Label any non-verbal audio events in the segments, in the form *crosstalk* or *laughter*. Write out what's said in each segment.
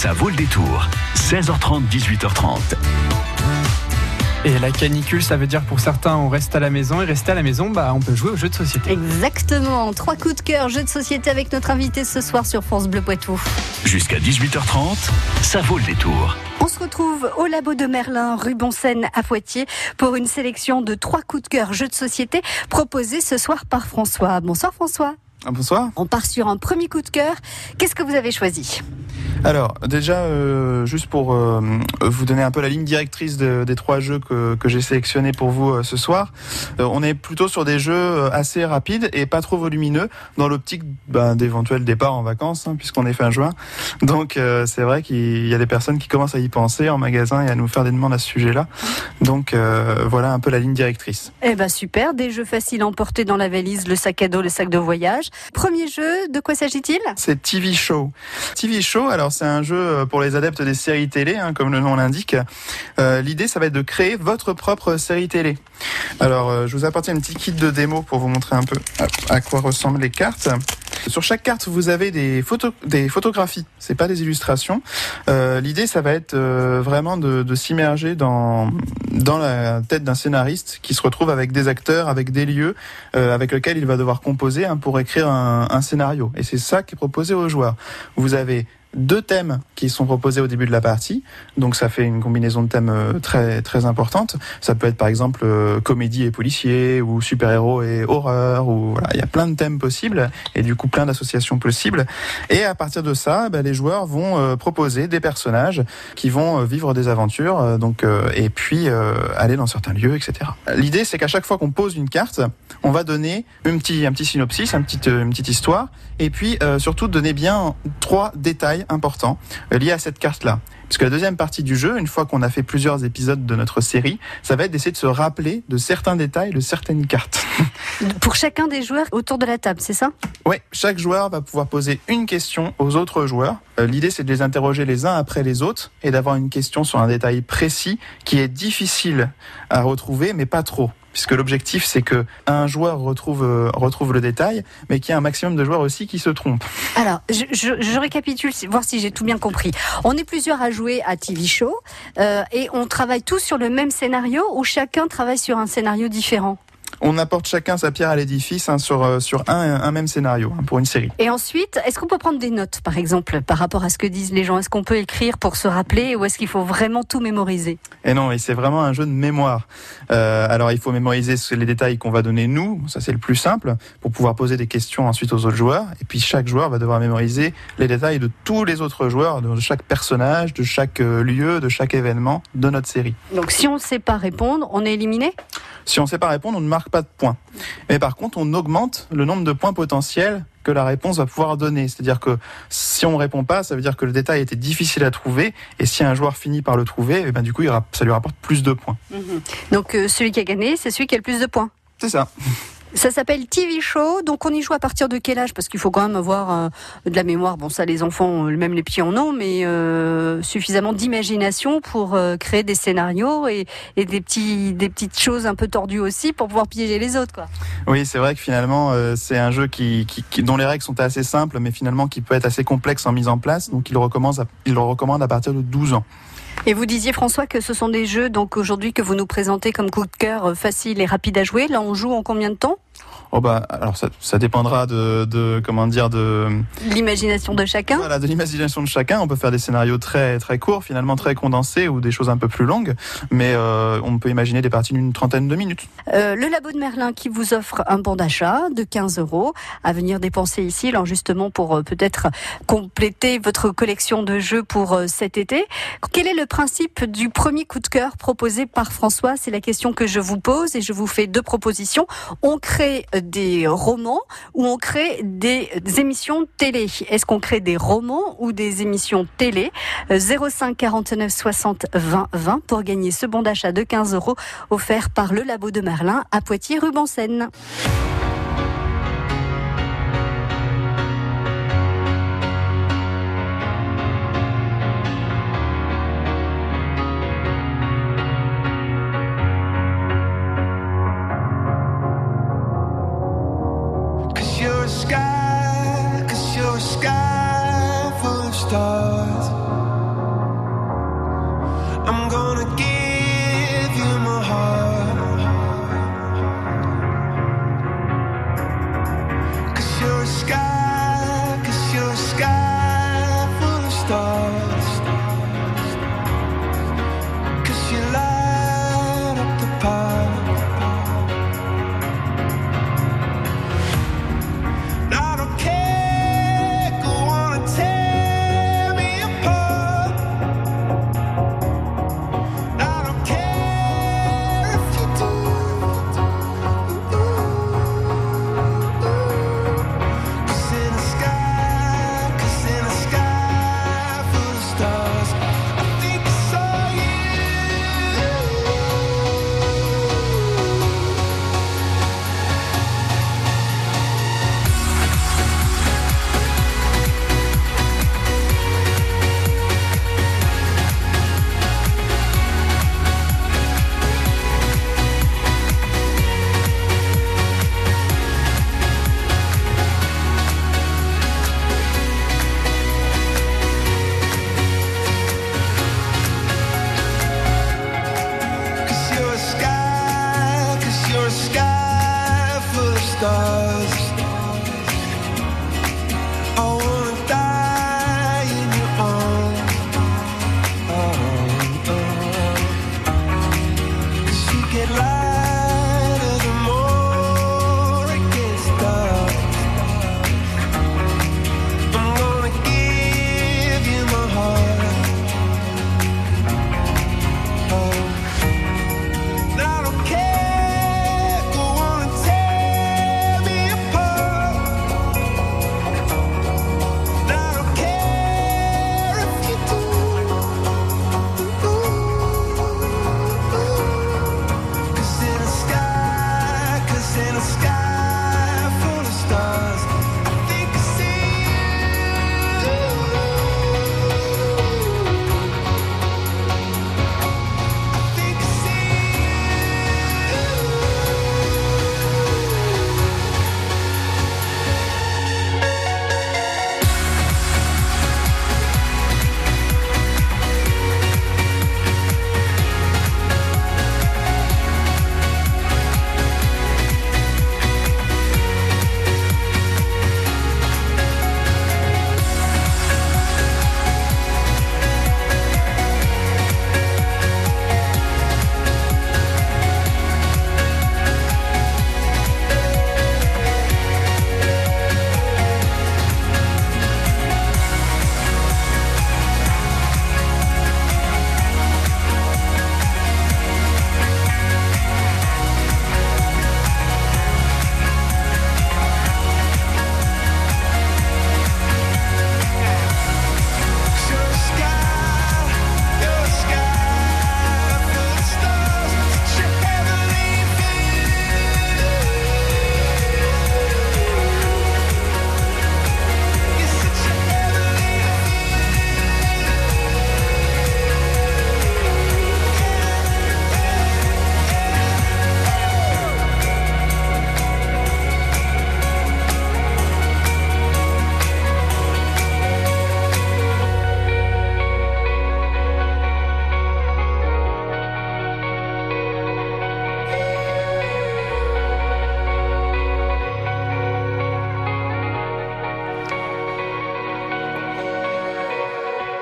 Ça vaut le détour. 16h30, 18h30. Et la canicule, ça veut dire pour certains, on reste à la maison. Et rester à la maison, bah, on peut jouer aux jeux de société. Exactement. Trois coups de cœur, jeux de société avec notre invité ce soir sur France Bleu Poitou. Jusqu'à 18h30, ça vaut le détour. On se retrouve au labo de Merlin, rue à Poitiers, pour une sélection de trois coups de cœur jeux de société proposés ce soir par François. Bonsoir François. Ah, bonsoir. On part sur un premier coup de cœur. Qu'est-ce que vous avez choisi? Alors, déjà, euh, juste pour euh, vous donner un peu la ligne directrice de- des trois jeux que, que j'ai sélectionnés pour vous euh, ce soir, on est plutôt sur des jeux assez rapides et pas trop volumineux dans l'optique ben, d'éventuels départs en vacances, hein, puisqu'on est fin juin. Donc, c'est vrai qu'il y a des personnes qui commencent à y penser en magasin et à nous faire des demandes à ce sujet-là. Donc, voilà un peu la ligne directrice. Eh ben super, des jeux faciles à emporter dans la valise, le sac à dos, le sac de voyage. Premier jeu, de quoi s'agit-il? C'est TV Show. TV Show, alors c'est un jeu pour les adeptes des séries télé, hein, comme le nom l'indique. Euh, L'idée, ça va être de créer votre propre série télé. Alors, euh, je vous apporte un petit kit de démo pour vous montrer un peu à quoi ressemblent les cartes. Sur chaque carte, vous avez des photos, des photographies. C'est pas des illustrations. Euh, L'idée, ça va être euh, vraiment de, de s'immerger dans dans la tête d'un scénariste qui se retrouve avec des acteurs, avec des lieux, euh, avec lesquels il va devoir composer hein, pour écrire un, un scénario. Et c'est ça qui est proposé aux joueurs. Vous avez deux thèmes qui sont proposés au début de la partie, donc ça fait une combinaison de thèmes euh, très très importante. Ça peut être par exemple euh, comédie et policier, ou super-héros et horreur, ou voilà, il y a plein de thèmes possibles et du coup plein d'associations possibles. Et à partir de ça, ben, les joueurs vont euh, proposer des personnages qui vont vivre des aventures, donc euh, et puis aller dans certains lieux, etc. L'idée, c'est qu'à chaque fois qu'on pose une carte, on va donner un petit un petit synopsis, un petit, euh, une petite histoire, et puis surtout donner bien trois détails importants euh, liés à cette carte-là. Parce que la deuxième partie du jeu, une fois qu'on a fait plusieurs épisodes de notre série, ça va être d'essayer de se rappeler de certains détails de certaines cartes. *laughs* Pour chacun des joueurs autour de la table, c'est ça? Oui, chaque joueur va pouvoir poser une question aux autres joueurs. Euh, L'idée, c'est de les interroger les uns après les autres et d'avoir une question sur un détail précis qui est difficile à retrouver, mais pas trop. Puisque l'objectif, c'est que un joueur retrouve, euh, retrouve le détail, mais qu'il y ait un maximum de joueurs aussi qui se trompent. Alors, je, récapitule, voir si j'ai tout bien compris. On est plusieurs à jouer à TV Show euh, et on travaille tous sur le même scénario ou chacun travaille sur un scénario différent? On apporte chacun sa pierre à l'édifice hein, sur, euh, sur un, un même scénario hein, pour une série. Et ensuite, est-ce qu'on peut prendre des notes, par exemple, par rapport à ce que disent les gens? Est-ce qu'on peut écrire pour se rappeler ou est-ce qu'il faut vraiment tout mémoriser? Et non, et c'est vraiment un jeu de mémoire. Euh, alors il faut mémoriser les détails qu'on va donner nous, ça c'est le plus simple, pour pouvoir poser des questions ensuite aux autres joueurs. Et puis chaque joueur va devoir mémoriser les détails de tous les autres joueurs, de chaque personnage, de chaque euh, lieu, de chaque événement de notre série. Donc, si on ne sait pas répondre, on est éliminé? Si on ne sait pas répondre, on ne marque pas de points. Mais par contre, on augmente le nombre de points potentiels que la réponse va pouvoir donner. C'est-à-dire que si on ne répond pas, ça veut dire que le détail était difficile à trouver. Et si un joueur finit par le trouver, eh ben, du coup, ça lui rapporte plus de points. Donc, euh, celui qui a gagné, c'est celui qui a le plus de points. C'est ça. Ça s'appelle TV Show, donc on y joue à partir de quel âge? Parce qu'il faut quand même avoir euh, de la mémoire. Bon, ça, les enfants, euh, même les petits en ont, mais euh, suffisamment d'imagination pour euh, créer des scénarios et, des petits, des petites choses un peu tordues aussi pour pouvoir piéger les autres, quoi. Oui, c'est vrai que finalement, c'est un jeu qui, qui- qui- dont les règles sont assez simples, mais finalement qui peut être assez complexe en mise en place. Donc, il le recommande à, il le recommande à partir de 12 ans. Et vous disiez François que ce sont des jeux donc aujourd'hui que vous nous présentez comme coup de cœur euh, facile et rapide à jouer. Là, on joue en combien de temps? Oh bah, alors ça, ça dépendra de, de comment dire de L'imagination de chacun. voilà de l'imagination de chacun. On peut faire des scénarios très très courts, finalement très condensés, ou des choses un peu plus longues, mais euh, on peut imaginer des parties d'une trentaine de minutes. Euh, le labo de Merlin qui vous offre un bon d'achat de 15 euros à venir dépenser ici, alors justement pour euh, peut-être compléter votre collection de jeux pour euh, cet été. Quel est le principe du premier coup de cœur proposé par François? C'est la question que je vous pose et je vous fais deux propositions. On crée des romans ou on crée des, émissions télé. Est-ce qu'on crée des romans ou des émissions télé? Euh, 05 49 60 20 20 pour gagner ce bon d'achat de 15 euros offert par le labo de Merlin à Poitiers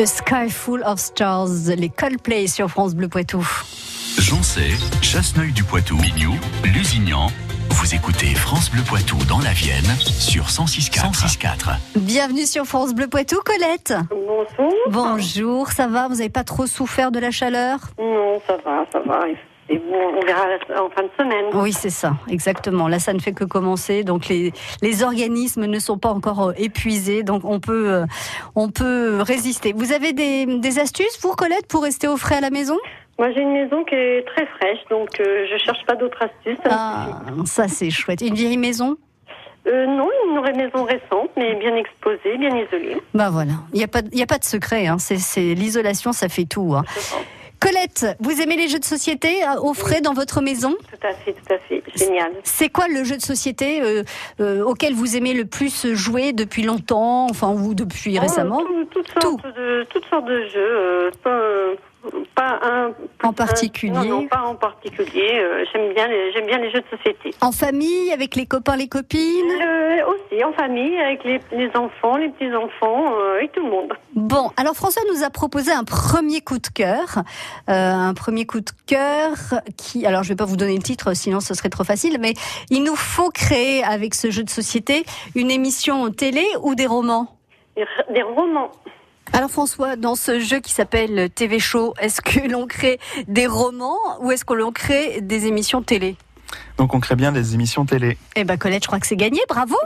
A Sky Full of Stars, les Coldplay sur France Bleu Poitou. Joncé, Chasseneuil du Poitou, Mignou, Lusignan. Vous écoutez France Bleu Poitou dans la Vienne sur 106.4. 106.4. Bienvenue sur France Bleu Poitou, Colette. Bonjour. Bonjour, ça va Vous n'avez pas trop souffert de la chaleur? Non, ça va, ça va. Et bon, on verra en fin de semaine. Oui, c'est ça, exactement. Là, ça ne fait que commencer, donc les, les organismes ne sont pas encore euh, épuisés, donc on peut, euh, on peut résister. Vous avez des, des astuces, vous, Colette, pour rester au frais à la maison? Moi, j'ai une maison qui est très fraîche, donc euh, je cherche pas d'autres astuces. Ah, ça c'est chouette. Une vieille maison? Euh, non, une maison récente, mais bien exposée, bien isolée. Bah voilà, il n'y a, pas- y a pas de secret, hein. c'est c'est- l'isolation, ça fait tout. hein. Colette, vous aimez les jeux de société euh, au frais dans votre maison? Tout à fait, tout à fait. Génial. C'est quoi le jeu de société euh, euh, auquel vous aimez le plus jouer depuis longtemps, enfin ou depuis récemment? Oh, tout- toutes, sortes de, toutes sortes de jeux. euh, pas, pas un. En particulier un- non, non, pas en particulier. euh, j'aime bien, les, j'aime bien les jeux de société. En famille, avec les copains, les copines Euh, aussi en famille, avec les, les enfants, les petits-enfants, euh, avec tout le monde. Bon, alors François nous a proposé un premier coup de cœur, euh, un premier coup de cœur qui, alors je vais pas vous donner le titre, sinon ce serait trop facile, mais il nous faut créer avec ce jeu de société une émission télé ou des romans? Des romans. Alors François, dans ce jeu qui s'appelle TV Show, est-ce que l'on crée des romans ou est-ce que l'on crée des émissions télé? Donc on crée bien des émissions télé. Eh ben Colette, je crois que c'est gagné, bravo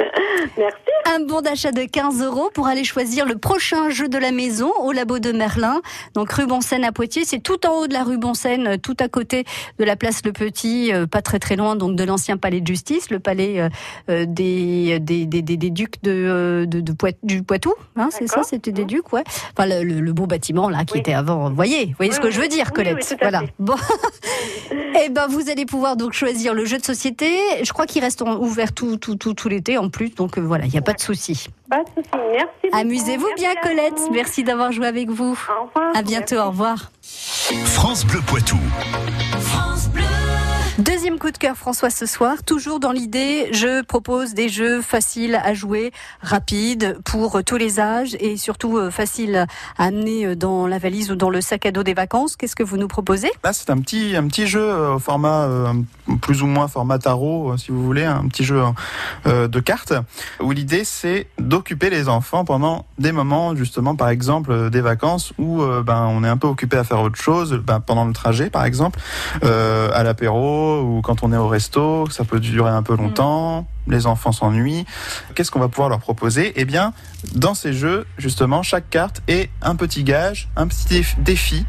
*laughs* Merci. Un bon d'achat de 15 euros pour aller choisir le prochain jeu de la maison au labo de Merlin. Donc rue Bonsaine à Poitiers, c'est tout en haut de la rue Bonsaine, euh, tout à côté de la place Le Petit, euh, pas très très loin donc de l'ancien palais de justice, le palais euh, euh, des, des, des, des, des ducs de, euh, de, de Poit- du Poitou. Hein, c'est ça, c'était des ducs, ouais. Enfin le, le- le beau bâtiment là qui Oui. était avant. Vous voyez, vous voyez Oui, ce que oui, je veux dire, Colette. voilà. Bon. *laughs* Eh ben, vous allez pouvoir donc choisir le jeu de société. Je crois qu'il reste ouvert tout, tout, tout, tout l'été en plus, donc euh, voilà, il n'y a pas de souci. Pas de souci. Merci. Amusez-vous bien, Colette. vous. Merci d'avoir joué avec vous. Au revoir. À bientôt, au revoir. France Bleu Poitou. Deuxième coup de cœur, François, ce soir. Toujours dans l'idée, je propose des jeux faciles à jouer, rapides, pour tous les âges et surtout euh, faciles à amener euh, dans la valise ou dans le sac à dos des vacances. Qu'est-ce que vous nous proposez? Là, c'est un petit, un petit jeu euh, au format euh, plus ou moins format tarot, euh, si vous voulez, un petit jeu euh, de cartes, où l'idée c'est d'occuper les enfants pendant des moments, justement, par exemple, euh, des vacances où euh, ben on est un peu occupé à faire autre chose, ben, pendant le trajet, par exemple, euh, à l'apéro ou quand on est au resto, ça peut durer un peu longtemps. Les enfants s'ennuient. Qu'est-ce qu'on va pouvoir leur proposer? Eh bien, dans ces jeux, justement, chaque carte est un petit gage, un petit déf- défi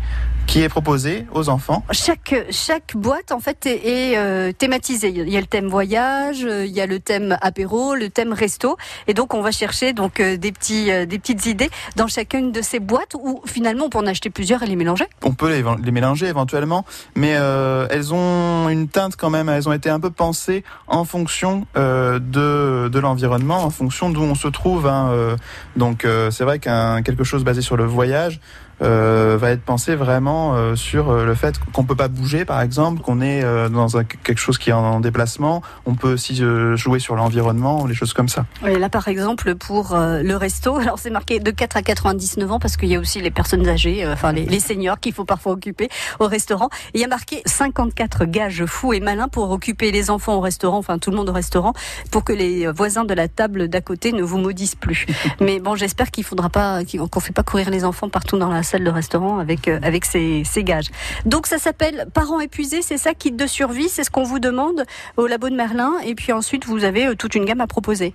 qui est proposé aux enfants. Chaque, chaque boîte, en fait, est, est, euh, thématisée. Il y a le thème voyage, euh, il y a le thème apéro, le thème resto. Et donc, on va chercher donc euh, des, petits, euh, des petites idées dans chacune de ces boîtes où, finalement, on peut en acheter plusieurs et les mélanger. On peut les, les mélanger éventuellement, mais euh, elles ont une teinte quand même. Elles ont été un peu pensées en fonction euh, de, de l'environnement, en fonction d'où on se trouve. hein, euh. donc euh, c'est vrai qu'un quelque chose basé sur le voyage va être pensé vraiment euh, sur euh, le fait qu'on peut pas bouger, par exemple, qu'on est euh, dans un- quelque chose qui est en, en déplacement. On peut aussi euh, jouer sur l'environnement, les choses comme ça. Et là, par exemple, pour euh, le resto, *laughs* alors c'est marqué de 4 à 99 ans parce qu'il y a aussi les personnes âgées, euh, enfin les, les seniors qu'il faut parfois occuper au restaurant. Et il y a marqué 54 gages fous et malins pour occuper les enfants au restaurant, enfin tout le monde au restaurant, pour que les voisins de la table d'à côté ne vous maudissent plus. *laughs* Mais bon, j'espère qu'il faudra pas, qu'on fait pas courir les enfants partout dans la salle de restaurant avec euh, avec ces, ces gages. Donc ça s'appelle parents épuisés, c'est ça, kit de survie, c'est ce qu'on vous demande au labo de Merlin. Et puis ensuite, vous avez euh, toute une gamme à proposer.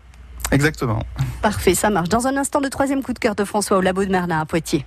Exactement. Parfait, ça marche. Dans un instant, le troisième coup de cœur de François au labo de Merlin à Poitiers.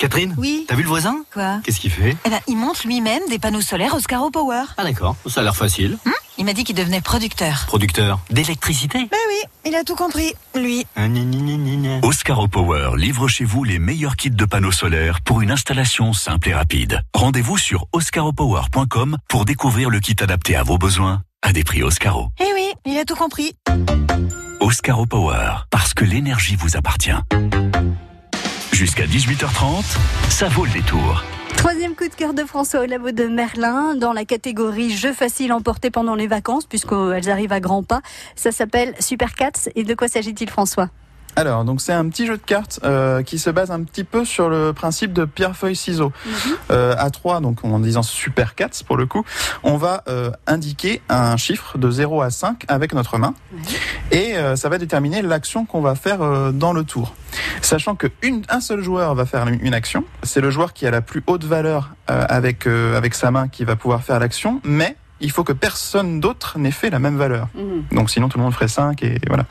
Catherine Oui. T'as vu le voisin? Quoi? Qu'est-ce qu'il fait? Eh ben, il monte lui-même des panneaux solaires Oscaro Power. Ah d'accord, ça a l'air facile. Hum Il m'a dit qu'il devenait producteur. Producteur d'électricité? Ben oui, il a tout compris, lui. Oscaro Power livre chez vous les meilleurs kits de panneaux solaires pour une installation simple et rapide. Rendez-vous sur oscaropower.com pour découvrir le kit adapté à vos besoins à des prix Oscaro. Eh oui, il a tout compris. Oscaro Power, parce que l'énergie vous appartient. Jusqu'à 18h30, ça vaut le détour. Troisième coup de cœur de François au labo de Merlin dans la catégorie jeux faciles emportés pendant les vacances puisqu'elles arrivent à grands pas. Ça s'appelle Super Cats et de quoi s'agit-il François? Alors, donc c'est un petit jeu de cartes euh, qui se base un petit peu sur le principe de pierre feuille ciseaux. Euh, à 3, donc en disant super 4 pour le coup, on va euh, indiquer un chiffre de 0 à 5 avec notre main et euh, ça va déterminer l'action qu'on va faire euh, dans le tour. Sachant que une, un seul joueur va faire une action, c'est le joueur qui a la plus haute valeur euh, avec euh, avec sa main qui va pouvoir faire l'action, mais il faut que personne d'autre n'ait fait la même valeur. Donc sinon tout le monde ferait 5 et voilà.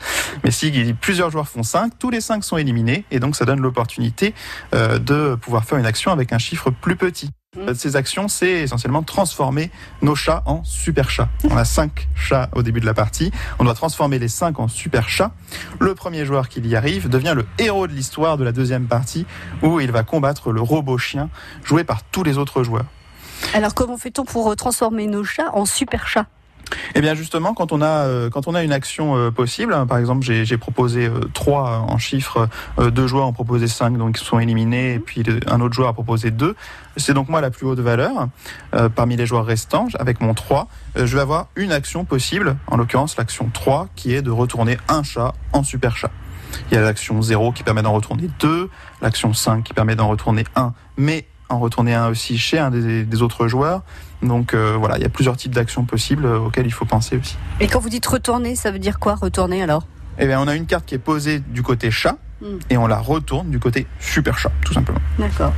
Mais si plusieurs joueurs font 5, tous les 5 sont éliminés et donc ça donne l'opportunité euh, de pouvoir faire une action avec un chiffre plus petit. Euh, Ces actions, c'est essentiellement transformer nos chats en super chats. On a 5 chats au début de la partie. On doit transformer les 5 en super chats. Le premier joueur qui y arrive devient le héros de l'histoire de la deuxième partie où il va combattre le robot chien joué par tous les autres joueurs. Alors comment fait-on pour euh, transformer nos chats en super chats? Eh bien justement, quand on a euh, quand on a une action euh, possible, hein, par exemple, j'ai proposé euh, 3 en chiffres, euh, deux joueurs ont proposé 5, donc ils sont éliminés, et puis un autre joueur a proposé 2. C'est donc moi la plus haute valeur parmi les joueurs restants. Avec mon 3, euh, je vais avoir une action possible, en l'occurrence l'action 3, qui est de retourner un chat en super chat. Il y a l'action 0 qui permet d'en retourner 2, l'action 5 qui permet d'en retourner 1, mais en retourner un aussi chez un des, des autres joueurs. Donc euh, voilà, il y a plusieurs types d'actions possibles euh, auxquelles il faut penser aussi. Et quand vous dites retourner, ça veut dire quoi retourner alors? Eh bien, on a une carte qui est posée du côté chat Mm. et on la retourne du côté super chat, tout simplement. D'accord.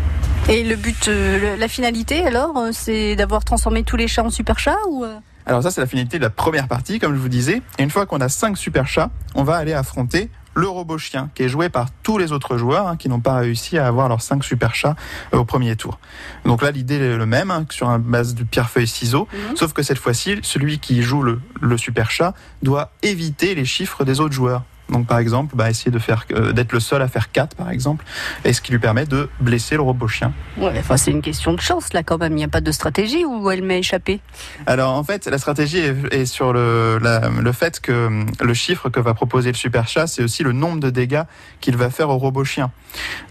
Et le but, euh, la finalité alors, c'est d'avoir transformé tous les chats en super chats ou Alors ça, c'est la finalité de la première partie, comme je vous disais. Et une fois qu'on a 5 super chats, on va aller affronter le robot chien, qui est joué par tous les autres joueurs hein, qui n'ont pas réussi à avoir leurs 5 super chats euh, au premier tour. Donc là, l'idée est le même, hein, sur un base de pierre-feuille-ciseaux, sauf que cette fois-ci, celui qui joue le, le super chat doit éviter les chiffres des autres joueurs. Donc par exemple, bah, essayer de faire euh, d'être le seul à faire 4 par exemple, et ce qui lui permet de blesser le robot chien. Ouais, enfin, c'est une question de chance là quand même. Il n'y a pas de stratégie où elle m'est échappé. Alors en fait, la stratégie est, est sur le, la- le fait que hum, le chiffre que va proposer le super chat, c'est aussi le nombre de dégâts qu'il va faire au robot chien.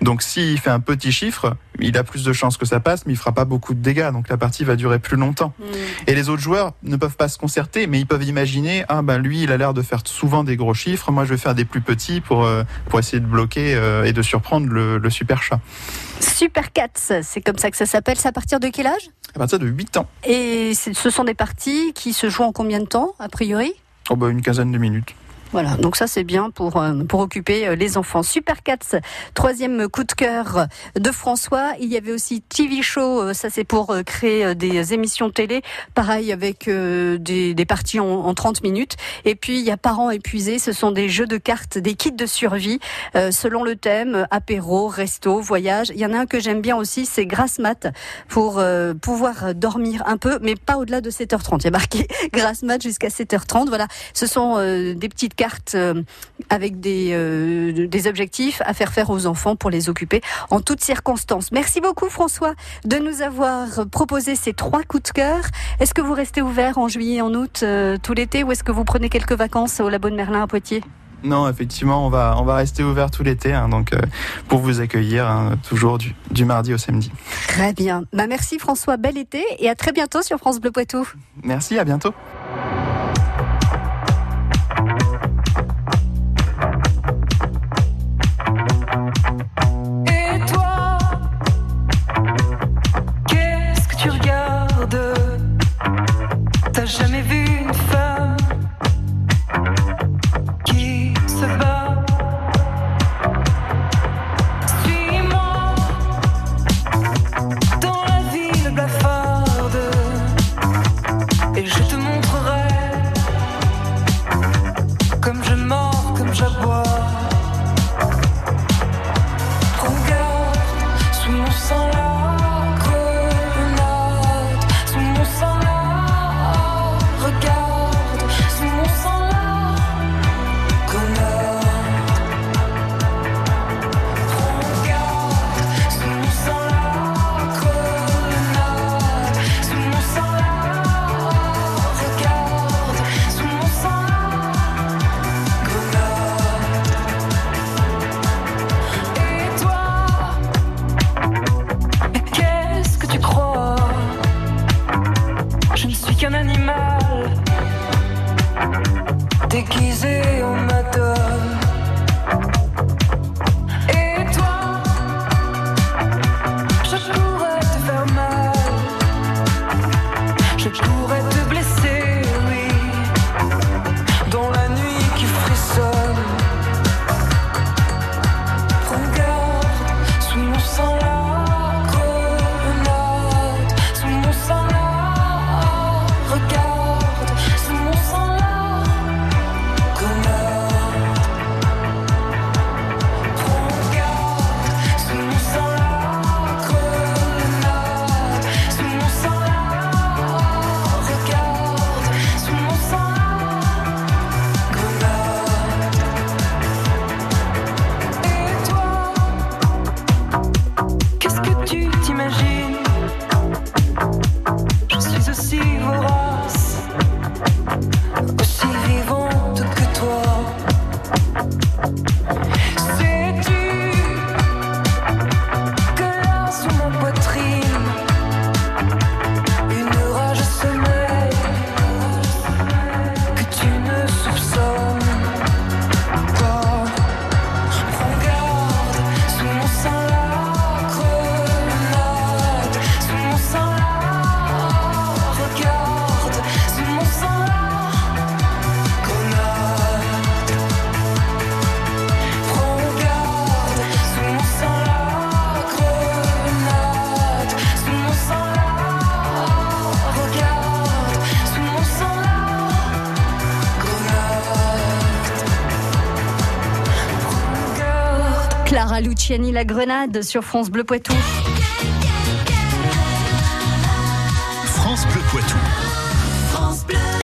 Donc s'il fait un petit chiffre, il a plus de chances que ça passe, mais il fera pas beaucoup de dégâts, donc la partie va durer plus longtemps. Et les autres joueurs ne peuvent pas se concerter, mais ils peuvent imaginer ah ben lui il a l'air de faire souvent des gros chiffres, moi je vais faire des plus petits pour euh, pour essayer de bloquer euh, et de surprendre le, le super chat. Super Cats, c'est comme ça que ça s'appelle. C'est à partir de quel âge? À partir de 8 ans, Et ce sont des parties qui se jouent en combien de temps, a priori? Oh ben, une quinzaine de minutes. Voilà, donc ça c'est bien pour, euh, pour occuper euh, les enfants. Super Cats, troisième coup de cœur de François. Il y avait aussi TV Show, euh, ça c'est pour créer des émissions télé, pareil avec des, parties en, en 30 minutes. Et puis il y a Parents épuisés, ce sont des jeux de cartes, des kits de survie selon le thème, apéro, resto, voyage. Il y en a un que j'aime bien aussi, c'est Grasse Mat pour pouvoir dormir un peu, mais pas au-delà de 7h30. Il y a marqué *laughs* Grasse Mat jusqu'à 7h30. Voilà, ce sont des petites cartes euh, avec des, euh, des objectifs à faire faire aux enfants pour les occuper en toutes circonstances. Merci beaucoup François de nous avoir proposé ces trois coups de cœur. Est-ce que vous restez ouvert en juillet, en août, euh, tout l'été, ou est-ce que vous prenez quelques vacances au Labo de Merlin à Poitiers? Non, effectivement, on va, on va rester ouvert tout l'été, hein, donc euh, pour vous accueillir hein, toujours du, du mardi au samedi. Très bien. Bah, merci François, bel été et à très bientôt sur France Bleu Poitou. Merci, à bientôt. déguisé Luciani, La Grenade sur France Bleu Poitou. France Bleu Poitou.